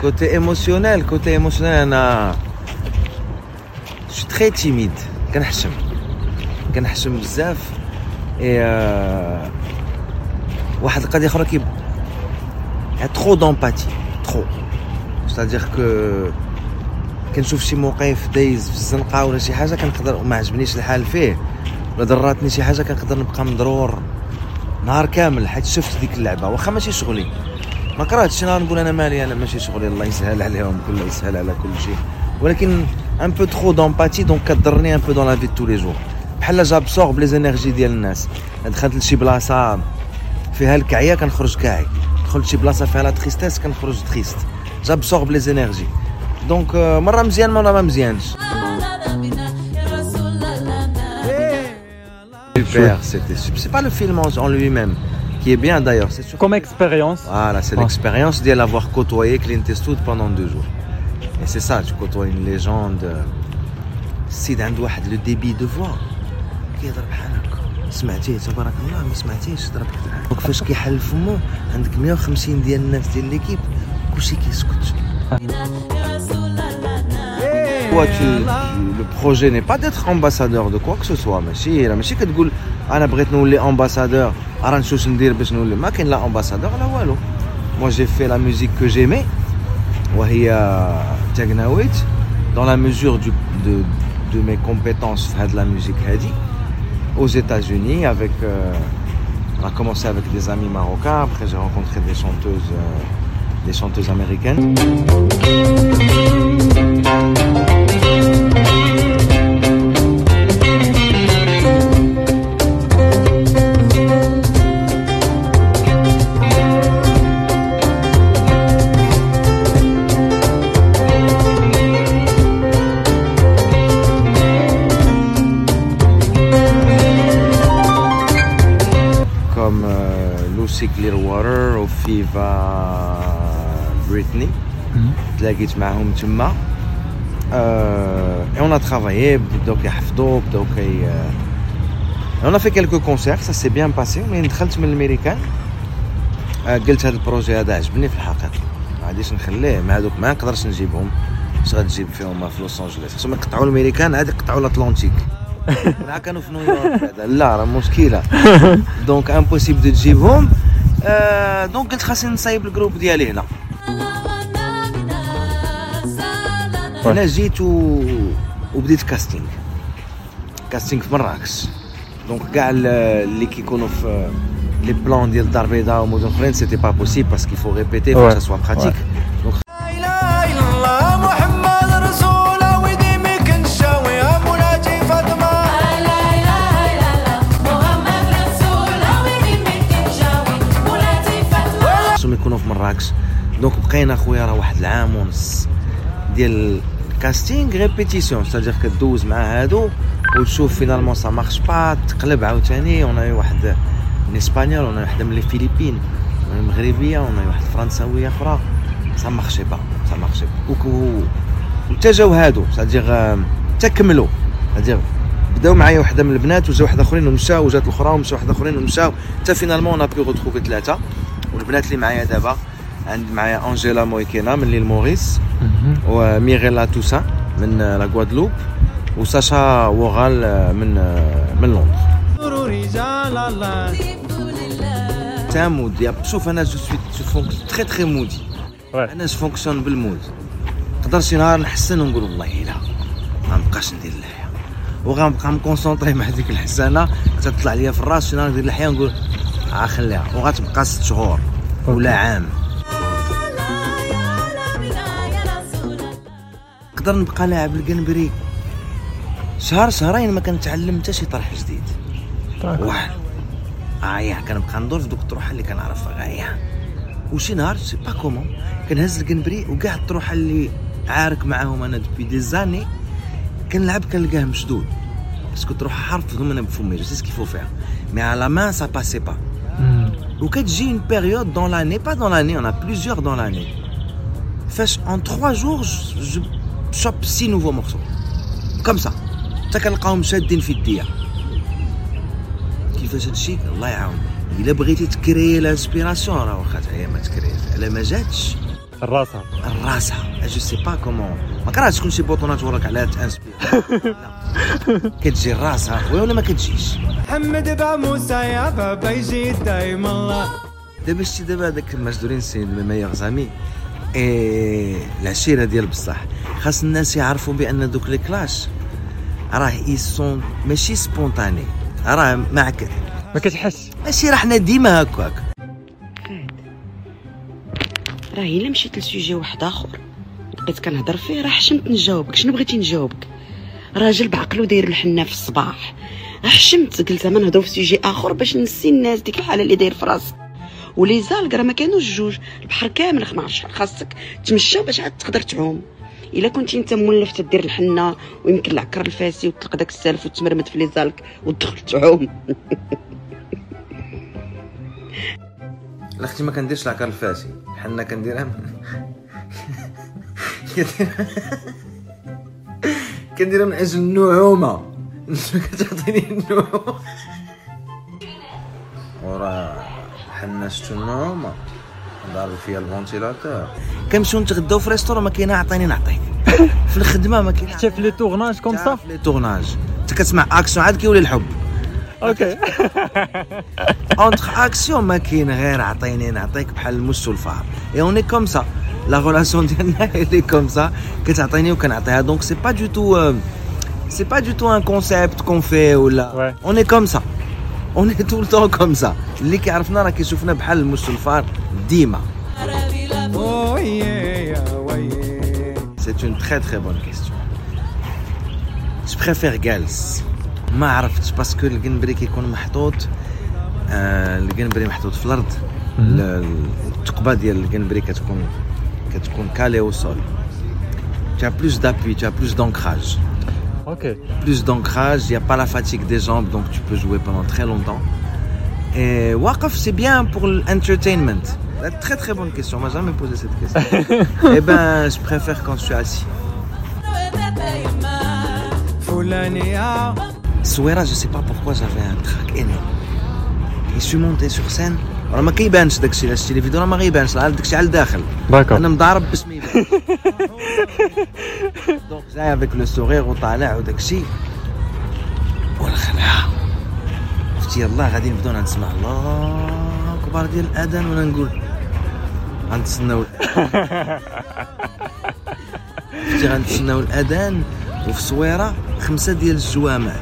côté émotionnel côté émotionnel أنا je suis très timide كنحشم كنحشم بزاف اي واحد القضية أخرى j'ai trop d'empathie trop c'est-à-dire que كنشوف شي موقف دايز في الزنقة ولا شي حاجة كنقدر وما عجبنيش الحال فيه. ولا ضراتني شي حاجة كنقدر نبقى مضرور نهار كامل حيت شفت ديك اللعبة. واخا ماشي شغلي. ما كرهتش. نهار نقول أنا مالي؟ أنا ماشي شغلي. الله يسهل عليهم. كل يسهل على كل شيء. ولكن un peu trop d'empathie donc كضرني un peu dans la vie tous les jours بحال j'absorbe les énergies ديال الناس. دخلت لشي بلاصة فيها الكعية كنخرج كاعي. دخلت شي بلاصة فيها la tristesse كنخرج triste j'absorbe les énergies donc مرة مزيان مرة ما مزيانش. Super, c'était super. C'est pas le film en en lui-même. qui est bien d'ailleurs, c'est sûr. Comme expérience. Voilà, c'est Ouais. l'expérience d'avoir côtoyé Clint Eastwood pendant deux jours. Et c'est ça, tu côtoies une légende. السيد عنده واحد لو ديبي دو فوا كيهضر بحال هكا سمعتيه تبارك الله ما سمعتيش ضرب دونك فاش كيحل فمو عندك 150 ديال الناس ديال ليكيب كلشي كيسكت Toi, tu, tu- le projet n'est pas d'être ambassadeur de quoi que ce soit ماشي لا ماشي كتقول انا بغيت نولي ambassadeur راه نشوف ندير باش نولي ما كاين لا ambassadeur لا والو moi j'ai fait la musique que j'aimais وهي تاغناويت dans la mesure du, de, de mes compétences في هاد la musique هادي aux États-Unis avec euh, on a commencé avec des amis marocains après j'ai rencontré des chanteuses euh, des chanteuses américaines Fiva Britney. تلاقيت معهم تما on a travaillé بداو كيحفظوا بداو كي a fait quelques concerts ça s'est bien passé. ملي دخلت من الامريكان آه، قلت هذا ال projet هذا عجبني في الحقيقة. ما غاديش نخليه مع هذوك ما نقدرش نجيبهم. اش غتجيب فيهم في لوس أنجلوس. خصهم يقطعوا الأمريكان عاد يقطعوا الاطلنطيك كانوا في نيويورك. لا راه مشكلة. donc impossible تجيبهم آه، donc قلت خاصني نصايب ال groupe ديالي هنا. أنا جيت و... وبديت casting casting في مراكش. donc كاع ال- اللي كيكونوا في les plans ديال الدار البيضاء ومدن اخرين c'était pas possible parce que faut répéter faut Ouais. soit pratique donc يكونوا في مراكش. donc بقينا خويا راه واحد العام ونص ديال ال casting répétitions c'est-à-dire كدوز مع هادو وتشوف finalement ça marche pas تقلب عاوتاني. un واحد من espagnol un واحدة من les Philippines un مغربيه un واحد فرنساوية أخرى. ça marchait pas ça marchait pas وتا جاو هادو. c'est-à-dire تكملوا. c'est-à-dire بداو معايا وحدة من البنات وجاو واحد آخرين ومشاو وجات الأخرى ومشاو واحد آخرين ومشاو حتى finalement on a pu retrouver ثلاثة. والبنات اللي معايا دابا عند معايا أنجيلا مويكينا من l'île Maurice وميغيلا توسان من la Guadeloupe وساشا وغال من من لندن. رجال الله تاع mood شوف أنا je suis très très moody. أنا je fonctionne بال mood نقدر شي نهار نحسن ونقول والله لا ما نبقاش ندير اللحيه وغنبقى م concentré مع ديك الحسانه تطلع ليا في الراس شي نهار ندير اللحيه ونقول آه خليها. وغتبقى ست شهور ولا عام. نقدر نبقى لاعب الكنبري شهر شهرين ما كنتعلم حتى شي طرح جديد. واحد. آه يا كنبقى ندور في دوك الطروحه اللي كنعرفها غاية. وشي نهار sais pas comment كنهز الكنبري وكاع الطروحه اللي عارك معاهم أنا دوبي دي زاني كنلعب كنلقاه مشدود. باسكو تروح حرفهم أنا بفمي جو سي سكيفو فيها. مي على مان سا باسي با وكتجي une période dans l'année pas dans l'année on a plusieurs dans l'année فاش en trois jours je, je chope six nouveaux morceaux comme ça حتى كنلقاهم شادين في يديا كيفاش هادشي الله يعاون الا بغيتي تكري لانسبيراسيون راه واخا تعيا ما تكريش الا ما جاتش الراسها راسها جو سي با كومون ما كرهتش تكون شي بوطونات وراك عليها تانسبير لا. كتجي راسها خويا ولا ما كتجيش محمد با موسى يا بابا يجي دايما. الله دابا شتي دابا هذاك المجدورين سي مي ميور زامي. إي العشيرة ديال بصح. خاص الناس يعرفوا بأن دوك لي كلاش راه يسون ماشي سبونتاني راه معك ما كتحس. ماشي راه حنا ديما هكاك. راه إلا مشيت ل sujet واحد آخر. بقيت كنهضر فيه راه حشمت نجاوبك. شنو بغيتي نجاوبك؟ راجل بعقلو داير الحنة في الصباح. حشمت قلت زعما نهضروا في sujet آخر باش نسي الناس ديك الحالة اللي داير في راسك. و les algues راه ما كانوش جوج البحر كامل ما عرفتش خاصك. تمشى باش عاد تقدر تعوم. إلا كنتي أنت مولف تدير الحنة ويمكن العكر الفاسي وتطلق داك السالف وتمرمد في les algues وتدخل تعوم. لا أختي ما كنديرش العكر الفاسي. حنا كنديرها كنديرها من أجل النعومة. كتعطيني النعومة. وراه حنا شتو النعومة. ضارب فيها ال ventilateur كنمشيو نتغداو في restaurant ما كاينة عطيني نعطيك. في الخدمة ما كاينة حتى في les tournages comme ça في les tournages انت كتسمع أكسيون عاد كيولي الحب. OK entre action ما كاين غير عطيني نعطيك بحال المش والفار اي اوني كوم سا لا غولاسيون ديالنا elle est comme ça كتعطيني وكنعطيها donc c'est pas du tout c'est pas du tout un concept qu'on fait ولا Ouais. on est comme ça on est tout le temps comme ça اللي كيعرفنا راه كيشوفنا بحال المش والفار ديما ويا ويا C'est une très très bonne question. Je préfère جالس ما عرفتش باسكو الجنبري كيكون محطوط آه الجنبري محطوط في الأرض ال- ال- الثقبه ديال الجنبري كتكون tu comptes calé au sol. Tu as plus d'appui, tu as plus d'ancrage. Plus d'ancrage, il n'y a pas la fatigue des jambes, donc tu peux jouer pendant très longtemps. Et Wakaf, c'est bien pour l'entertainment. Très très bonne question, on m'a jamais posé cette question. eh ben, je préfère quand je suis assis. Souira, je sais pas pourquoi j'avais un trac énorme. Monté sur scène. راه ما كيبانش داكشي لا شتي les vidéos راه ما غيبانش داكشي على الداخل. أنا مضارب باش ما donc جاي avec le sourire وطالع وداكشي والخلعه عرفتي يلاه غادي نبداو نسمع. الله أكبر ديال الأذان وأنا نقول؟ غنتسناو. عرفتي غنتسناو الأذان وفي صويرة خمسة ديال الجوامع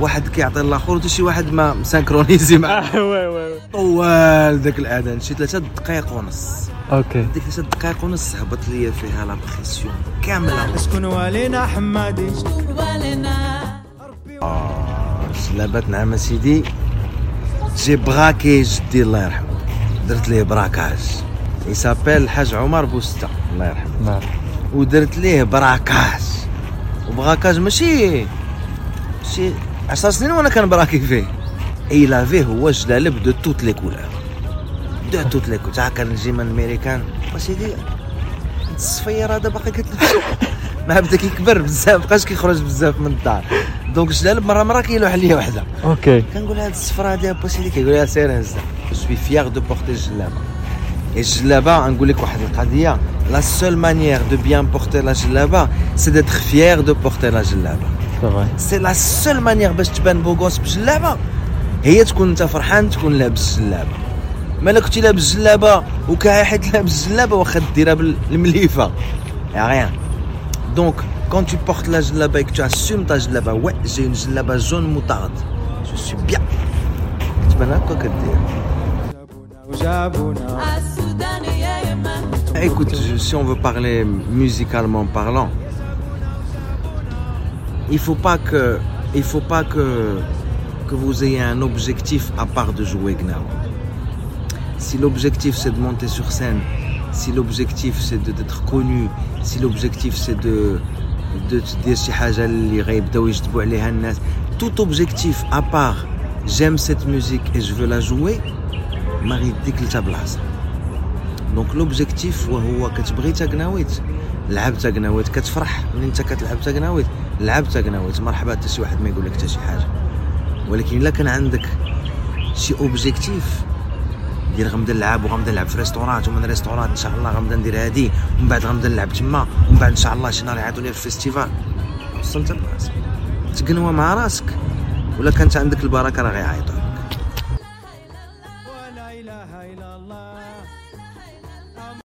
واحد كيعطي الآخر وتا شي واحد ما م synchronisé معاه. oui oui طوال داك الأذان. شي ثلاثة دقائق ونص. OK. ديك ثلاثة دقائق ونص هبط ليا فيها la pression كاملة. شكون والينا حمادي؟ جلابات نعم سيدي j'ai braqué جدي الله يرحمه. درت ليه braquage. il s'appelle الحاج عمر بوستا الله يرحمه. نعم. ودرت ليه braquage. و braquage ماشي ماشي 10 سنين وأنا كان braquer فيه؟ et il avait هو جلالب de toutes les couleurs. de toutes les couleurs. تا كنجي من الميريكان وسيدي الصفير هذا باقي كتلبسو ما بدا كيكبر بزاف بقاش كيخرج بزاف من الدار. donc جلالب مرة مرة كيلوح ليا وحدة. OK. كنقول هاد الصفرة هادي با سيدي كيقول لها سير هزها je suis fier de porter الجلابه الجلابه نقول لك واحد القضية. لا سول مانيير دو بيان بورتي لا جلابة سي ديتر فيير دو بورتي لا جلابة. سي فري سي لا سول مانيير باش تبان بوغوس بجلابه هي تكون انت فرحان تكون لابس جلابه مالا كنتي لابس جلابه وكاحد لابس جلابه واخا ديرها بالمليفه يا غيان دونك quand tu portes la djellaba et que tu assumes ta djellaba ouais j'ai une djellaba jaune moutarde je suis bien تبان هكا كدير وجابونا Écoute, je- si on veut parler musicalement parlant, il ne faut pas que, il faut pas que, que vous ayez un objectif à part de jouer Gnawa. Si l'objectif c'est de monter sur scène, si l'objectif c'est d'être connu, si l'objectif c'est de, de dire tout objectif à part j'aime cette musique et je veux la jouer, Marie Donc l'objectif, c'est que tu as كتبغي تاكناويت لعب تاكناويت كتفرح ملي أنت كتلعب تاكناويت لعب تاكناويت مرحبا حتى شي واحد ما يقول لك حتى شي حاجة. ولكن إلا كان عندك شي اوبجيكتيف دير غنبدا نلعب وغنبدا نلعب في ريستورات ومن ريستورات إن شاء الله غنبدا ندير هادي ومن بعد غنبدا نلعب تما ومن بعد إن شاء الله شي نهار يعيطوني في الفيستيفال وصلت؟ براسك تقنوا مع راسك. ولا كانت عندك البركة راه غيعيطوا.